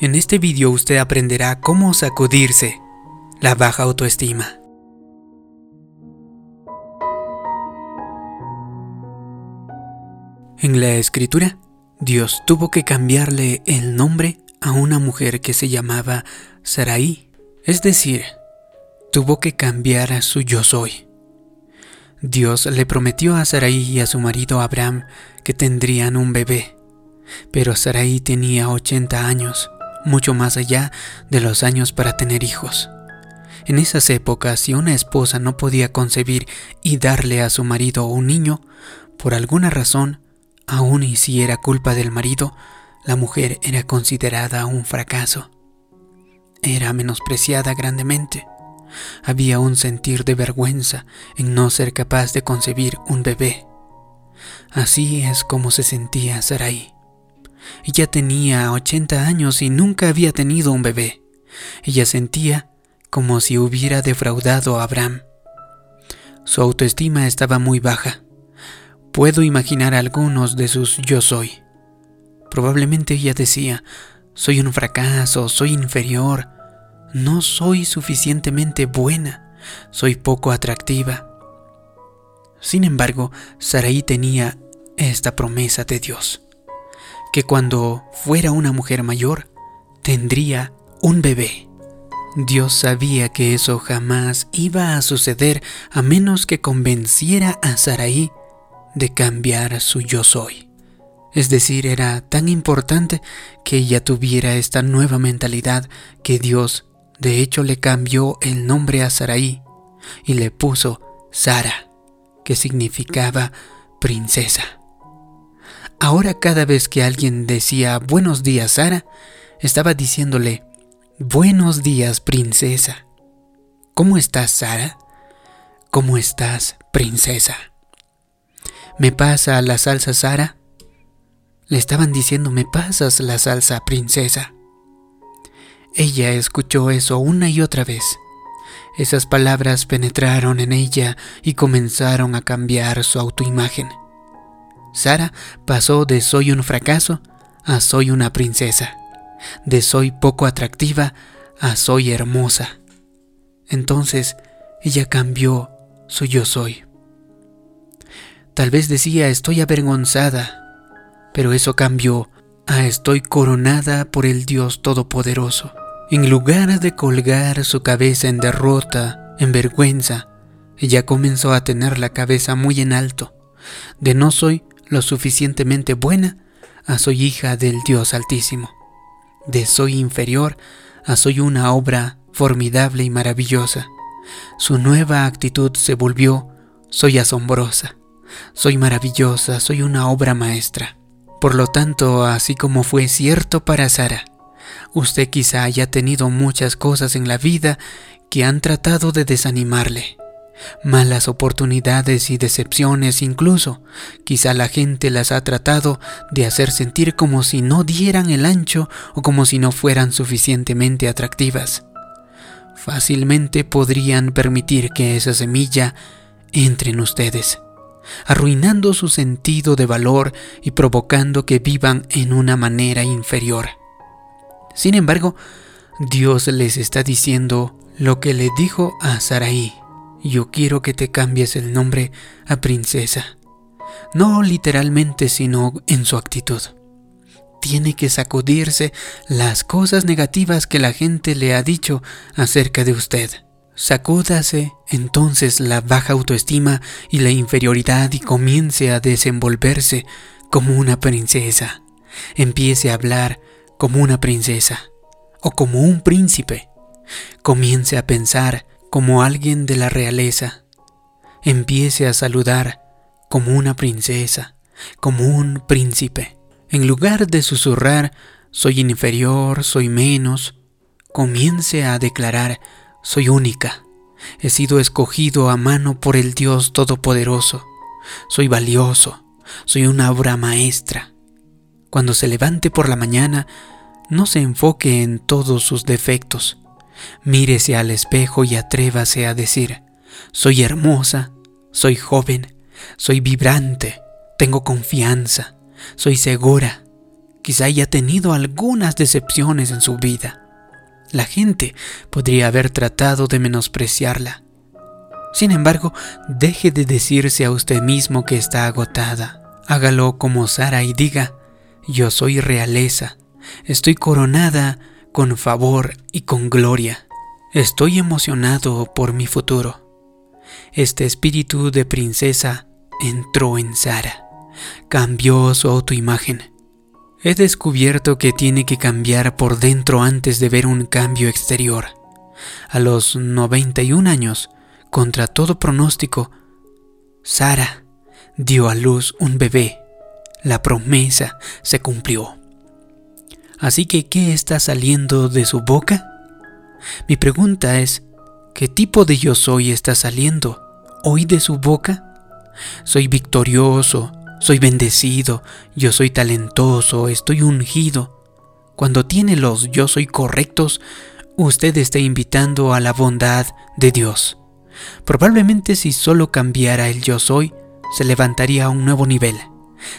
En este vídeo usted aprenderá cómo sacudirse la baja autoestima. En la escritura, Dios tuvo que cambiarle el nombre a una mujer que se llamaba Sarai, es decir, tuvo que cambiar a su yo soy. Dios le prometió a Sarai y a su marido Abraham que tendrían un bebé, pero Sarai tenía 80 años mucho más allá de los años para tener hijos. En esas épocas, si una esposa no podía concebir y darle a su marido un niño, por alguna razón, aun y si era culpa del marido, la mujer era considerada un fracaso. Era menospreciada grandemente. Había un sentir de vergüenza en no ser capaz de concebir un bebé. Así es como se sentía Sarai. Ella tenía 80 años y nunca había tenido un bebé. Ella sentía como si hubiera defraudado a Abraham. Su autoestima estaba muy baja. Puedo imaginar algunos de sus yo soy. Probablemente ella decía, soy un fracaso, soy inferior, no soy suficientemente buena, soy poco atractiva. Sin embargo, Sarai tenía esta promesa de Dios que cuando fuera una mujer mayor tendría un bebé. Dios sabía que eso jamás iba a suceder a menos que convenciera a Saraí de cambiar su yo soy. Es decir, era tan importante que ella tuviera esta nueva mentalidad que Dios de hecho le cambió el nombre a Saraí y le puso Sara, que significaba princesa. Ahora cada vez que alguien decía buenos días Sara, estaba diciéndole buenos días princesa. ¿Cómo estás Sara? ¿Cómo estás princesa? ¿Me pasa la salsa Sara? Le estaban diciendo me pasas la salsa princesa. Ella escuchó eso una y otra vez. Esas palabras penetraron en ella y comenzaron a cambiar su autoimagen. Sara pasó de soy un fracaso a soy una princesa, de soy poco atractiva a soy hermosa. Entonces ella cambió su yo soy. Tal vez decía estoy avergonzada, pero eso cambió a estoy coronada por el Dios Todopoderoso. En lugar de colgar su cabeza en derrota, en vergüenza, ella comenzó a tener la cabeza muy en alto. De no soy lo suficientemente buena a soy hija del Dios Altísimo. De soy inferior a soy una obra formidable y maravillosa. Su nueva actitud se volvió soy asombrosa, soy maravillosa, soy una obra maestra. Por lo tanto, así como fue cierto para Sara, usted quizá haya tenido muchas cosas en la vida que han tratado de desanimarle malas oportunidades y decepciones incluso. Quizá la gente las ha tratado de hacer sentir como si no dieran el ancho o como si no fueran suficientemente atractivas. Fácilmente podrían permitir que esa semilla entre en ustedes, arruinando su sentido de valor y provocando que vivan en una manera inferior. Sin embargo, Dios les está diciendo lo que le dijo a Saraí yo quiero que te cambies el nombre a princesa. No literalmente, sino en su actitud. Tiene que sacudirse las cosas negativas que la gente le ha dicho acerca de usted. Sacúdase entonces la baja autoestima y la inferioridad y comience a desenvolverse como una princesa. Empiece a hablar como una princesa o como un príncipe. Comience a pensar como alguien de la realeza. Empiece a saludar como una princesa, como un príncipe. En lugar de susurrar, soy inferior, soy menos, comience a declarar, soy única. He sido escogido a mano por el Dios Todopoderoso. Soy valioso, soy una obra maestra. Cuando se levante por la mañana, no se enfoque en todos sus defectos, Mírese al espejo y atrévase a decir, soy hermosa, soy joven, soy vibrante, tengo confianza, soy segura, quizá haya tenido algunas decepciones en su vida. La gente podría haber tratado de menospreciarla. Sin embargo, deje de decirse a usted mismo que está agotada. Hágalo como Sara y diga, yo soy realeza, estoy coronada con favor y con gloria. Estoy emocionado por mi futuro. Este espíritu de princesa entró en Sara, cambió su autoimagen. He descubierto que tiene que cambiar por dentro antes de ver un cambio exterior. A los 91 años, contra todo pronóstico, Sara dio a luz un bebé. La promesa se cumplió. Así que, ¿qué está saliendo de su boca? Mi pregunta es, ¿qué tipo de yo soy está saliendo hoy de su boca? Soy victorioso, soy bendecido, yo soy talentoso, estoy ungido. Cuando tiene los yo soy correctos, usted está invitando a la bondad de Dios. Probablemente si solo cambiara el yo soy, se levantaría a un nuevo nivel.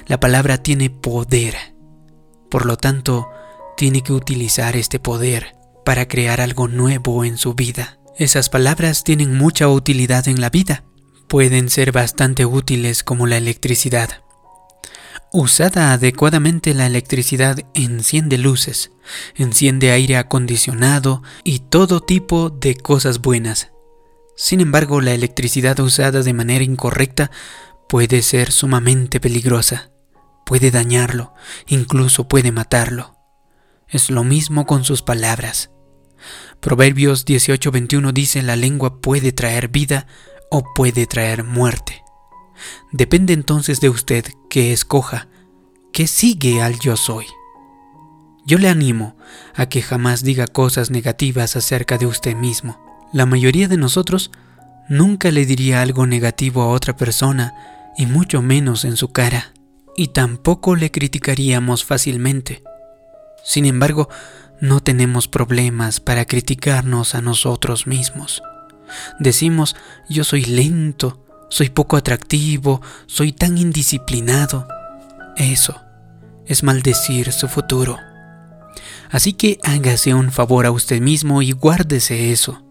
La palabra tiene poder. Por lo tanto, tiene que utilizar este poder para crear algo nuevo en su vida. Esas palabras tienen mucha utilidad en la vida. Pueden ser bastante útiles como la electricidad. Usada adecuadamente la electricidad enciende luces, enciende aire acondicionado y todo tipo de cosas buenas. Sin embargo, la electricidad usada de manera incorrecta puede ser sumamente peligrosa, puede dañarlo, incluso puede matarlo. Es lo mismo con sus palabras. Proverbios 18:21 dice la lengua puede traer vida o puede traer muerte. Depende entonces de usted que escoja que sigue al yo soy. Yo le animo a que jamás diga cosas negativas acerca de usted mismo. La mayoría de nosotros nunca le diría algo negativo a otra persona y mucho menos en su cara. Y tampoco le criticaríamos fácilmente. Sin embargo, no tenemos problemas para criticarnos a nosotros mismos. Decimos, yo soy lento, soy poco atractivo, soy tan indisciplinado. Eso es maldecir su futuro. Así que hágase un favor a usted mismo y guárdese eso.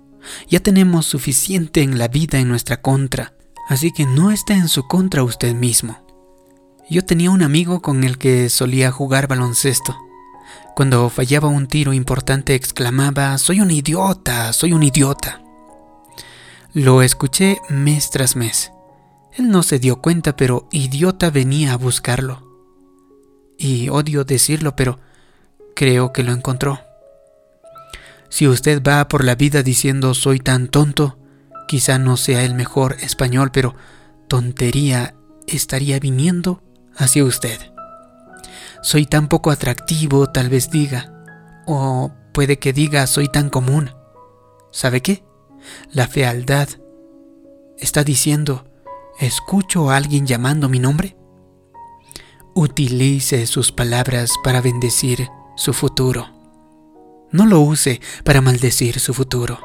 Ya tenemos suficiente en la vida en nuestra contra, así que no está en su contra usted mismo. Yo tenía un amigo con el que solía jugar baloncesto. Cuando fallaba un tiro importante exclamaba, soy un idiota, soy un idiota. Lo escuché mes tras mes. Él no se dio cuenta, pero idiota venía a buscarlo. Y odio decirlo, pero creo que lo encontró. Si usted va por la vida diciendo soy tan tonto, quizá no sea el mejor español, pero tontería estaría viniendo hacia usted. Soy tan poco atractivo, tal vez diga. O puede que diga soy tan común. ¿Sabe qué? La fealdad está diciendo, ¿escucho a alguien llamando mi nombre? Utilice sus palabras para bendecir su futuro. No lo use para maldecir su futuro.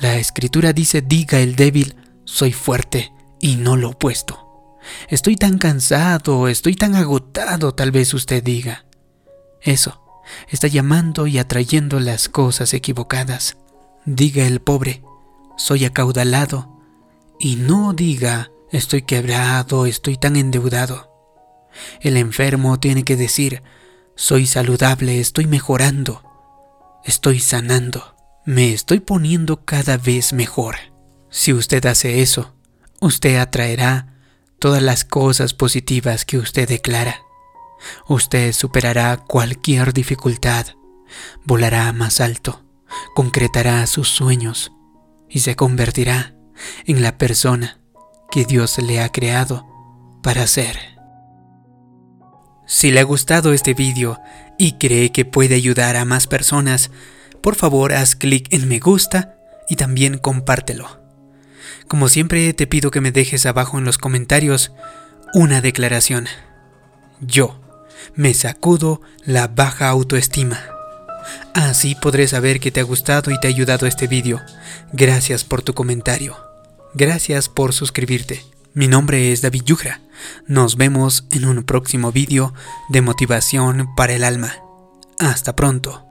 La escritura dice, diga el débil, soy fuerte y no lo opuesto. Estoy tan cansado, estoy tan agotado, tal vez usted diga. Eso está llamando y atrayendo las cosas equivocadas. Diga el pobre, soy acaudalado, y no diga, estoy quebrado, estoy tan endeudado. El enfermo tiene que decir, soy saludable, estoy mejorando, estoy sanando, me estoy poniendo cada vez mejor. Si usted hace eso, usted atraerá todas las cosas positivas que usted declara. Usted superará cualquier dificultad, volará más alto, concretará sus sueños y se convertirá en la persona que Dios le ha creado para ser. Si le ha gustado este vídeo y cree que puede ayudar a más personas, por favor haz clic en me gusta y también compártelo. Como siempre te pido que me dejes abajo en los comentarios una declaración. Yo me sacudo la baja autoestima. Así podré saber que te ha gustado y te ha ayudado este vídeo. Gracias por tu comentario. Gracias por suscribirte. Mi nombre es David Yugra. Nos vemos en un próximo vídeo de motivación para el alma. Hasta pronto.